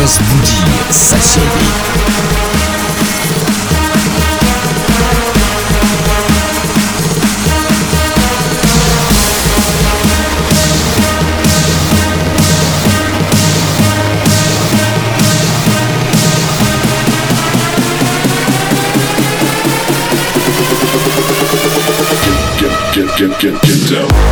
Разбуди соседей. get, get, get, get, get down.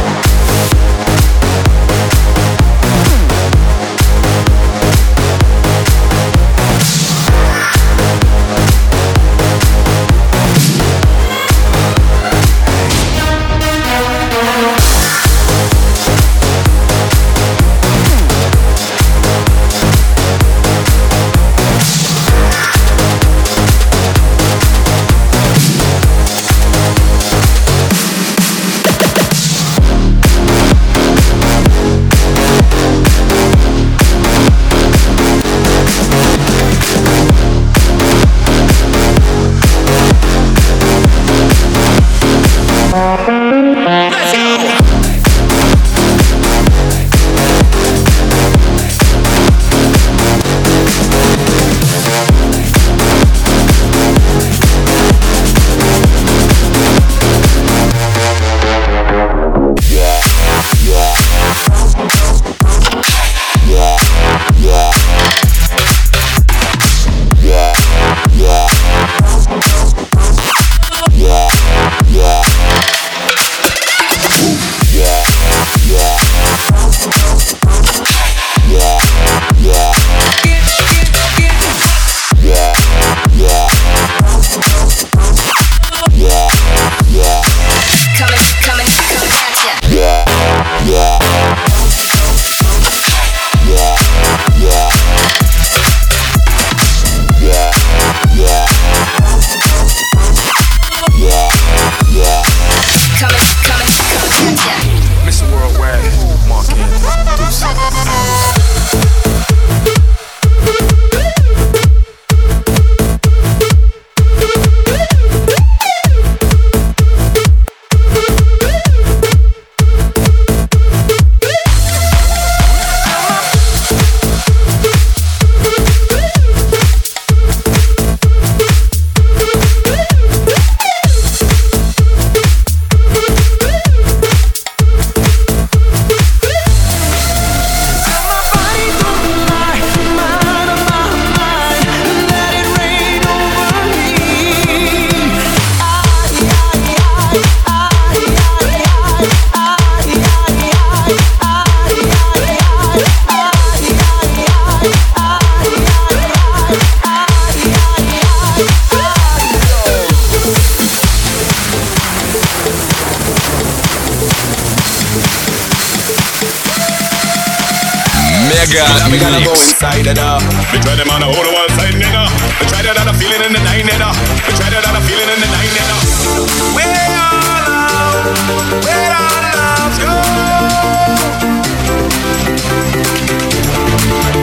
nigga. We try them on the whole one side nigga. We try that other feeling in the night nigga. We try that other feeling in the night nigga. Where our love, where our love go?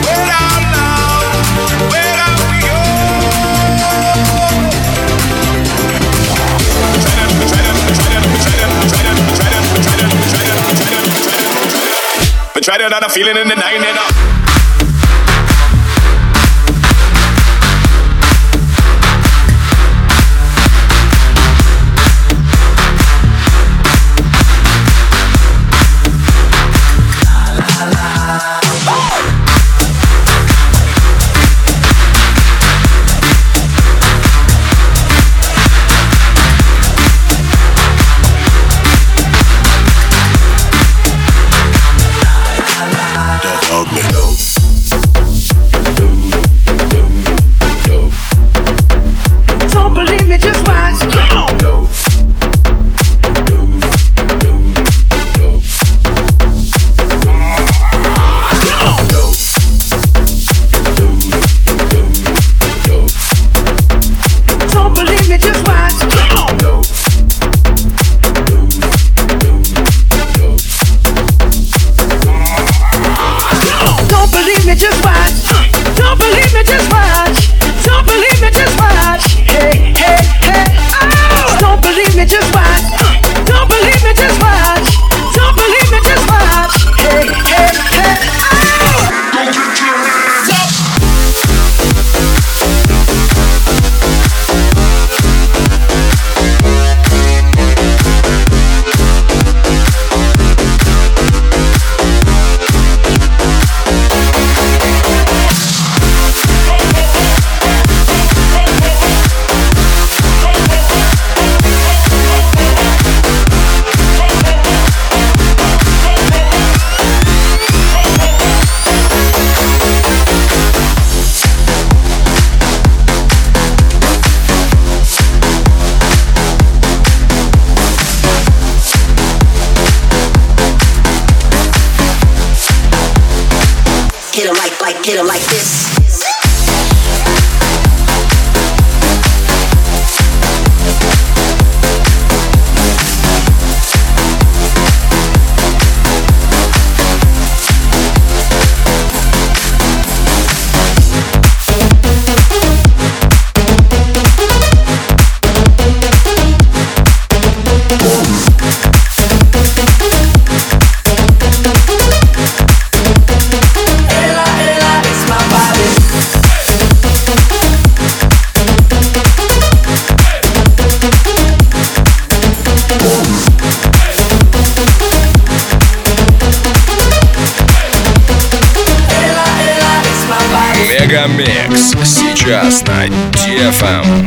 Where our love, where are we go? Try that, try that, try that, try that, try that, try that, try try that, try try that, try try that, try try that, try try that, try try that, try try that, try try that, try try that, try that, try that, try that, Found.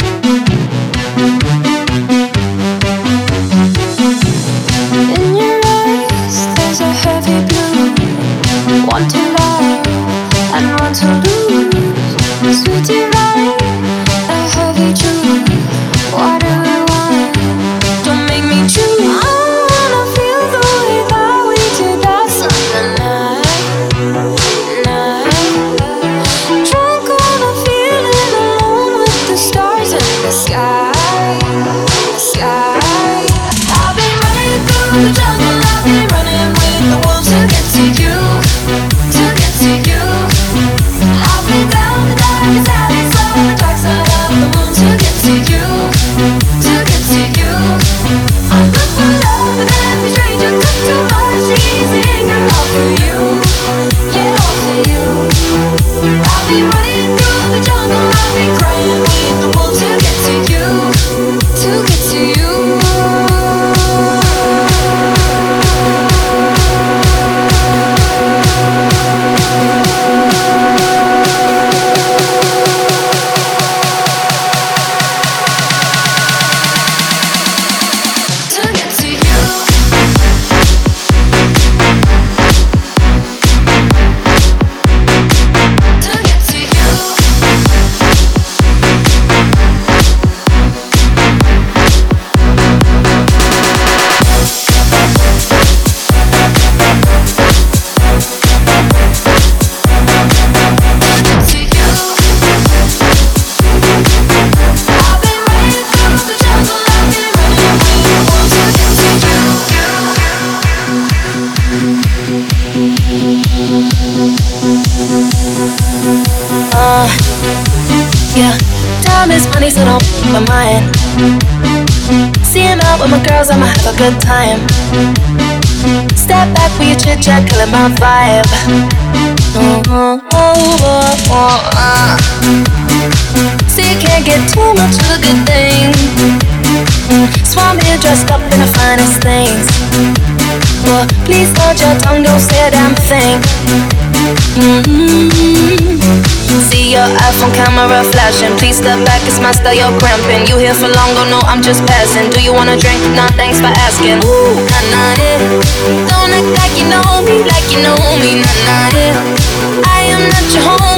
out with my girls, I'ma have a good time. Step back with your chit chat, killing my vibe. Mm-hmm. See you can't get too much of a good thing. So I'm here dressed up in the finest things. Well, please hold your tongue, don't say a damn thing. Mm-hmm. See your iPhone camera flashing. Please step back, it's my style, you're cramping. You here for long, oh don't know I'm just passing. Do you wanna drink? Nah, thanks for asking. Ooh, nah, nah, yeah. Don't act like you know me, like you know me. Nah, nah, yeah. I am not your home.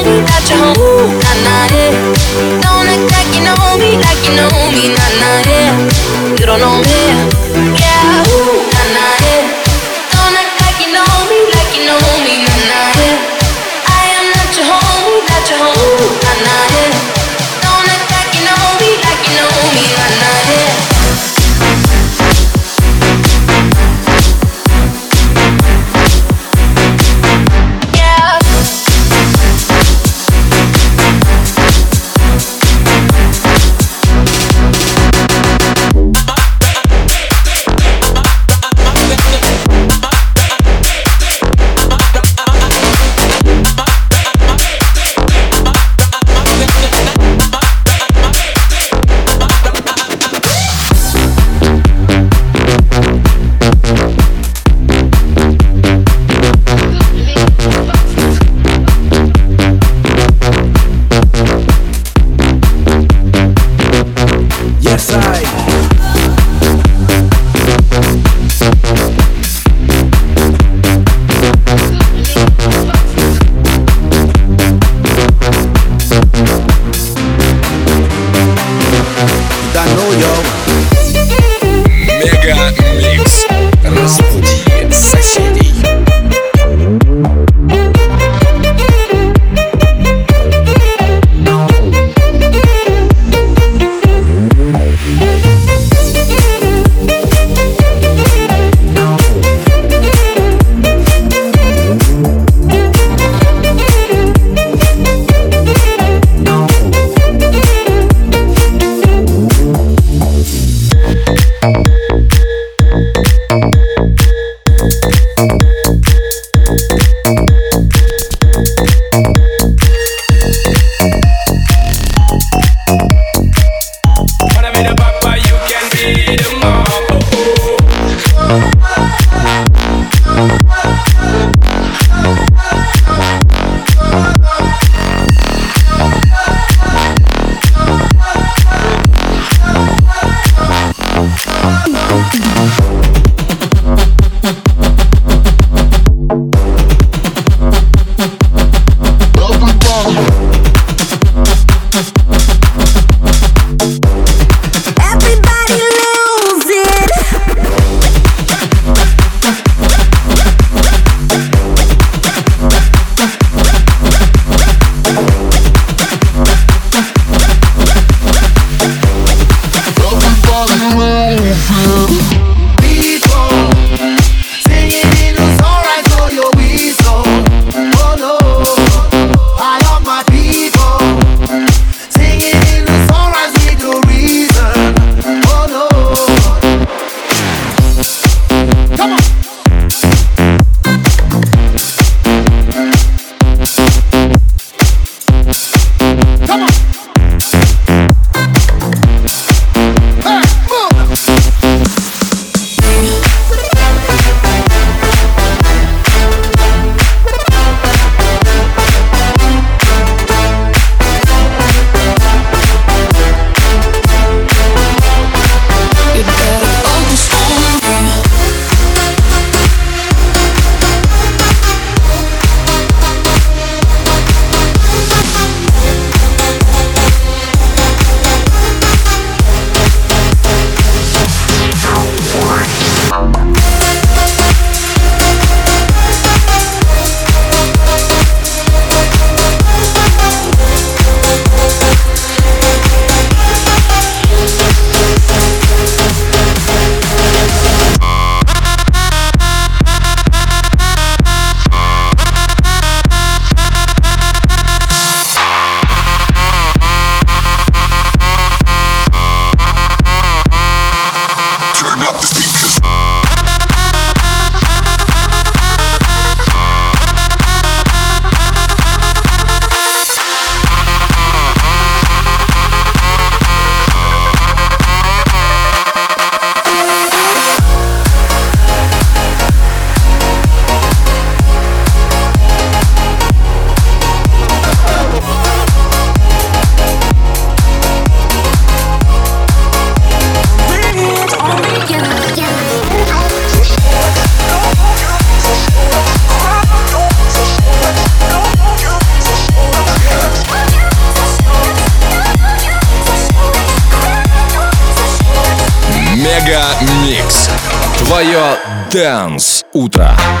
Dance утро.